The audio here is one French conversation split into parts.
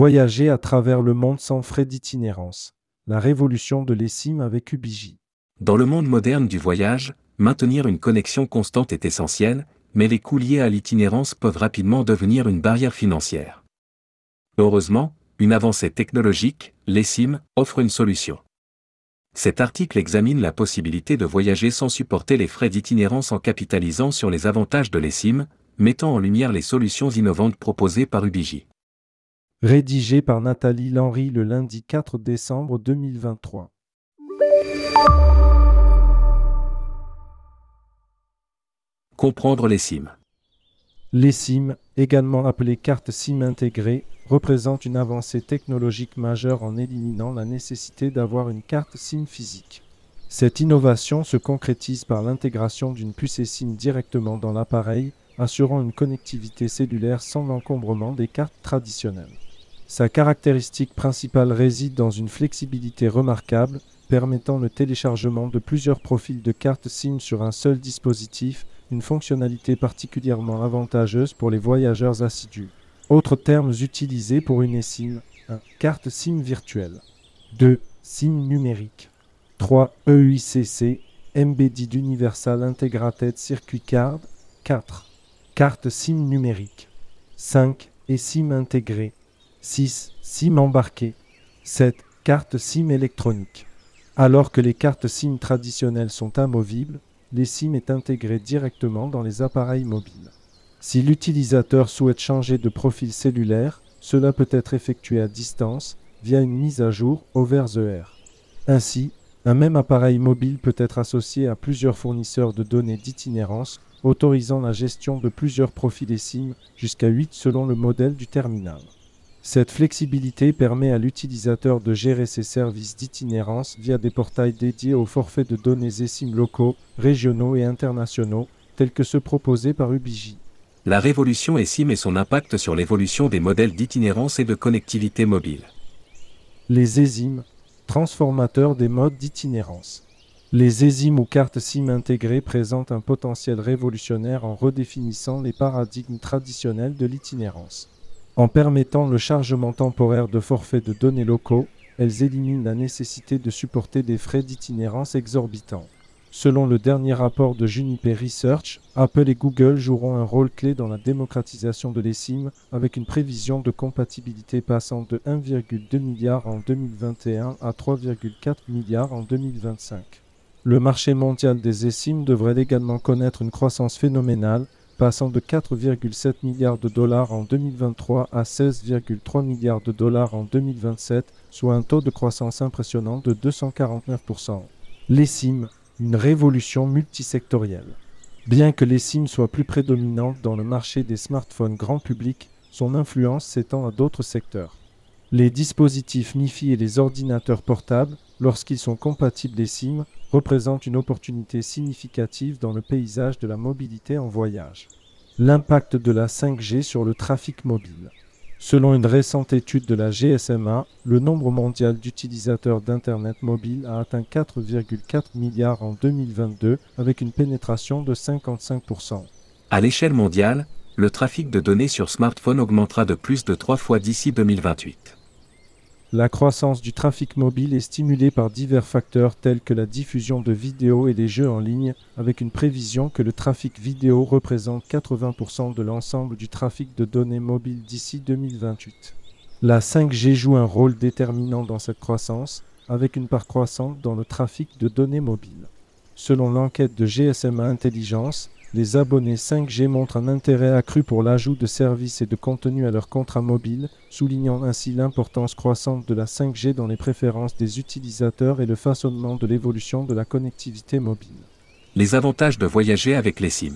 Voyager à travers le monde sans frais d'itinérance. La révolution de l'eSIM avec Ubiji. Dans le monde moderne du voyage, maintenir une connexion constante est essentiel, mais les coûts liés à l'itinérance peuvent rapidement devenir une barrière financière. Heureusement, une avancée technologique, l'eSIM, offre une solution. Cet article examine la possibilité de voyager sans supporter les frais d'itinérance en capitalisant sur les avantages de l'eSIM, mettant en lumière les solutions innovantes proposées par Ubiji. Rédigé par Nathalie Lenry le lundi 4 décembre 2023. Comprendre les SIM. Les SIM, également appelées cartes SIM intégrées, représentent une avancée technologique majeure en éliminant la nécessité d'avoir une carte SIM physique. Cette innovation se concrétise par l'intégration d'une puce SIM directement dans l'appareil, assurant une connectivité cellulaire sans l'encombrement des cartes traditionnelles. Sa caractéristique principale réside dans une flexibilité remarquable, permettant le téléchargement de plusieurs profils de cartes SIM sur un seul dispositif, une fonctionnalité particulièrement avantageuse pour les voyageurs assidus. Autres termes utilisés pour une eSIM 1. Carte SIM virtuelle. 2. SIM numérique. 3. EUICC, Embedded Universal Integrated Circuit Card. 4. Carte SIM numérique. 5. eSIM intégrée. 6. SIM embarqué. 7. Carte SIM électronique. Alors que les cartes SIM traditionnelles sont amovibles, les SIM est intégré directement dans les appareils mobiles. Si l'utilisateur souhaite changer de profil cellulaire, cela peut être effectué à distance via une mise à jour over the air. Ainsi, un même appareil mobile peut être associé à plusieurs fournisseurs de données d'itinérance, autorisant la gestion de plusieurs profils SIM jusqu'à 8 selon le modèle du terminal. Cette flexibilité permet à l'utilisateur de gérer ses services d'itinérance via des portails dédiés aux forfaits de données eSIM locaux, régionaux et internationaux, tels que ceux proposés par Ubiji. La révolution eSIM et son impact sur l'évolution des modèles d'itinérance et de connectivité mobile. Les eSIM, transformateurs des modes d'itinérance. Les eSIM ou cartes SIM intégrées présentent un potentiel révolutionnaire en redéfinissant les paradigmes traditionnels de l'itinérance. En permettant le chargement temporaire de forfaits de données locaux, elles éliminent la nécessité de supporter des frais d'itinérance exorbitants. Selon le dernier rapport de Juniper Research, Apple et Google joueront un rôle clé dans la démocratisation de l'eSIM avec une prévision de compatibilité passant de 1,2 milliard en 2021 à 3,4 milliards en 2025. Le marché mondial des eSIM devrait également connaître une croissance phénoménale passant de 4,7 milliards de dollars en 2023 à 16,3 milliards de dollars en 2027, soit un taux de croissance impressionnant de 249%. L'eSIM, une révolution multisectorielle. Bien que l'eSIM soit plus prédominante dans le marché des smartphones grand public, son influence s'étend à d'autres secteurs. Les dispositifs MiFi et les ordinateurs portables, lorsqu'ils sont compatibles eSIM, représentent une opportunité significative dans le paysage de la mobilité en voyage. L'impact de la 5G sur le trafic mobile. Selon une récente étude de la GSMA, le nombre mondial d'utilisateurs d'Internet mobile a atteint 4,4 milliards en 2022 avec une pénétration de 55%. À l'échelle mondiale, le trafic de données sur smartphone augmentera de plus de 3 fois d'ici 2028. La croissance du trafic mobile est stimulée par divers facteurs tels que la diffusion de vidéos et les jeux en ligne, avec une prévision que le trafic vidéo représente 80% de l'ensemble du trafic de données mobiles d'ici 2028. La 5G joue un rôle déterminant dans cette croissance, avec une part croissante dans le trafic de données mobiles. Selon l'enquête de GSMA Intelligence, les abonnés 5G montrent un intérêt accru pour l'ajout de services et de contenus à leur contrat mobile, soulignant ainsi l'importance croissante de la 5G dans les préférences des utilisateurs et le façonnement de l'évolution de la connectivité mobile. Les avantages de voyager avec les SIM.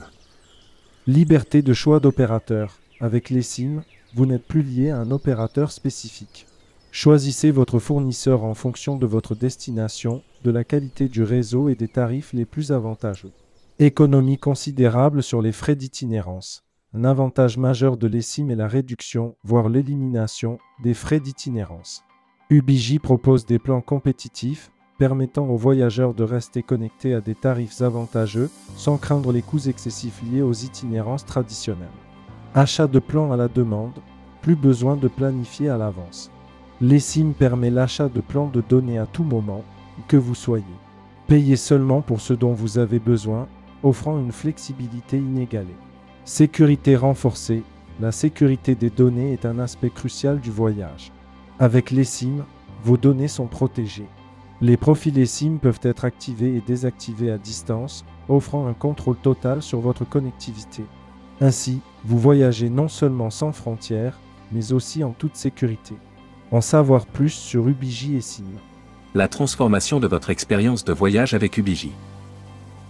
Liberté de choix d'opérateur. Avec les SIM, vous n'êtes plus lié à un opérateur spécifique. Choisissez votre fournisseur en fonction de votre destination, de la qualité du réseau et des tarifs les plus avantageux. Économie considérable sur les frais d'itinérance. Un avantage majeur de l'ESIM est la réduction, voire l'élimination, des frais d'itinérance. Ubiji propose des plans compétitifs permettant aux voyageurs de rester connectés à des tarifs avantageux sans craindre les coûts excessifs liés aux itinérances traditionnelles. Achat de plans à la demande. Plus besoin de planifier à l'avance. L'eSIM permet l'achat de plans de données à tout moment, que vous soyez. Payez seulement pour ce dont vous avez besoin, offrant une flexibilité inégalée. Sécurité renforcée, la sécurité des données est un aspect crucial du voyage. Avec l'eSIM, vos données sont protégées. Les profils eSIM peuvent être activés et désactivés à distance, offrant un contrôle total sur votre connectivité. Ainsi, vous voyagez non seulement sans frontières, mais aussi en toute sécurité. En savoir plus sur Ubiji eSIM. La transformation de votre expérience de voyage avec Ubiji.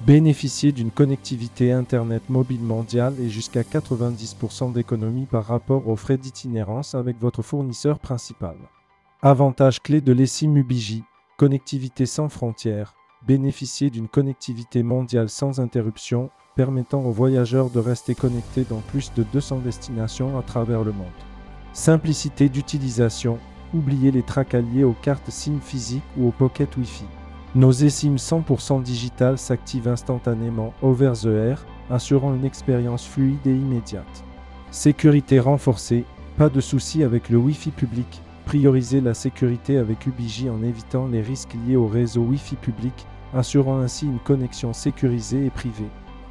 Bénéficiez d'une connectivité Internet mobile mondiale et jusqu'à 90% d'économie par rapport aux frais d'itinérance avec votre fournisseur principal. Avantage clé de l'eSIM Ubiji, connectivité sans frontières, bénéficier d'une connectivité mondiale sans interruption, permettant aux voyageurs de rester connectés dans plus de 200 destinations à travers le monde. Simplicité d'utilisation, oubliez les tracas liés aux cartes SIM physiques ou au pocket Wi-Fi. Nos eSIM 100% digital s'activent instantanément over the air, assurant une expérience fluide et immédiate. Sécurité renforcée, pas de soucis avec le Wi-Fi public. Priorisez la sécurité avec Ubiji en évitant les risques liés au réseau Wi-Fi public, assurant ainsi une connexion sécurisée et privée.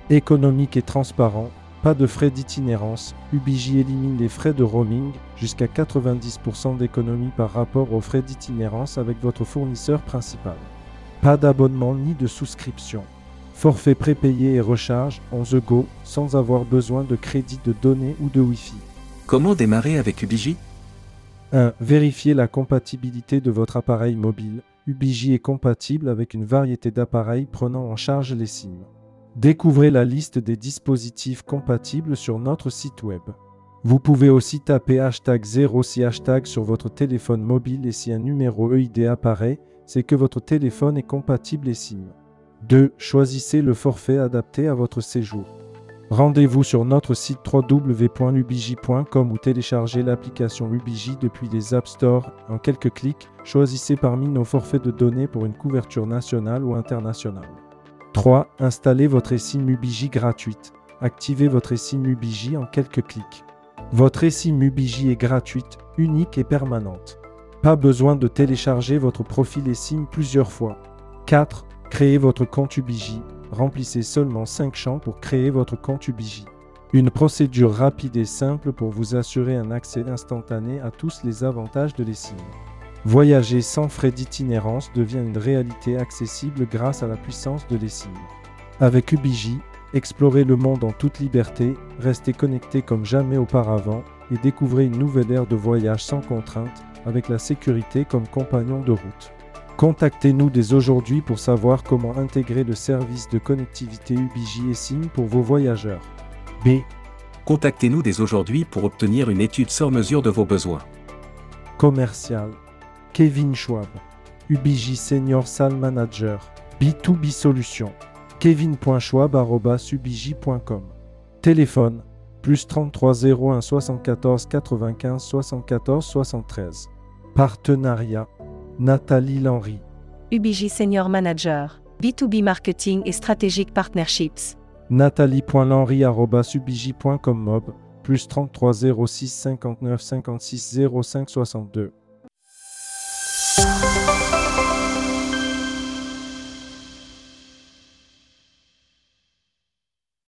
Économique et transparent, pas de frais d'itinérance, Ubiji élimine les frais de roaming, jusqu'à 90% d'économie par rapport aux frais d'itinérance avec votre fournisseur principal. Pas d'abonnement ni de souscription. Forfait prépayé et recharge on the go sans avoir besoin de crédit de données ou de Wi-Fi. Comment démarrer avec Ubiji? 1. Vérifiez la compatibilité de votre appareil mobile. Ubiji est compatible avec une variété d'appareils prenant en charge les SIM. Découvrez la liste des dispositifs compatibles sur notre site web. Vous pouvez aussi taper hashtag 0 si hashtag sur votre téléphone mobile et si un numéro EID apparaît, c'est que votre téléphone est compatible et SIM. 2. Choisissez le forfait adapté à votre séjour. Rendez-vous sur notre site www.ubiji.com ou téléchargez l'application Ubiji depuis les App Store. En quelques clics, choisissez parmi nos forfaits de données pour une couverture nationale ou internationale. 3. Installez votre eSIM Ubiji gratuite. Activez votre eSIM Ubiji en quelques clics. Votre eSIM Ubiji est gratuite, unique et permanente. Pas besoin de télécharger votre profil eSIM plusieurs fois. 4. Créez votre compte Ubiji. Remplissez seulement 5 champs pour créer votre compte Ubiji. Une procédure rapide et simple pour vous assurer un accès instantané à tous les avantages de l'eSIM. Voyager sans frais d'itinérance devient une réalité accessible grâce à la puissance de l'eSIM. Avec Ubiji, explorez le monde en toute liberté, restez connecté comme jamais auparavant et découvrez une nouvelle ère de voyage sans contrainte avec la sécurité comme compagnon de route. Contactez-nous dès aujourd'hui pour savoir comment intégrer le service de connectivité Ubiji et SIM pour vos voyageurs. B. Contactez-nous dès aujourd'hui pour obtenir une étude sur mesure de vos besoins. Commercial. Kevin Schwab. Ubiji Senior Sal Manager. B2B Solutions. kevin.schwab.ubiji.com. Téléphone. Plus 33 01 74 95 74 73. Partenariat. Nathalie Lenry. UBJ Senior Manager, B2B Marketing et Strategic Partnerships. nathalie.lenry.ubj.com mob. Plus 33 06 59 56 05 62.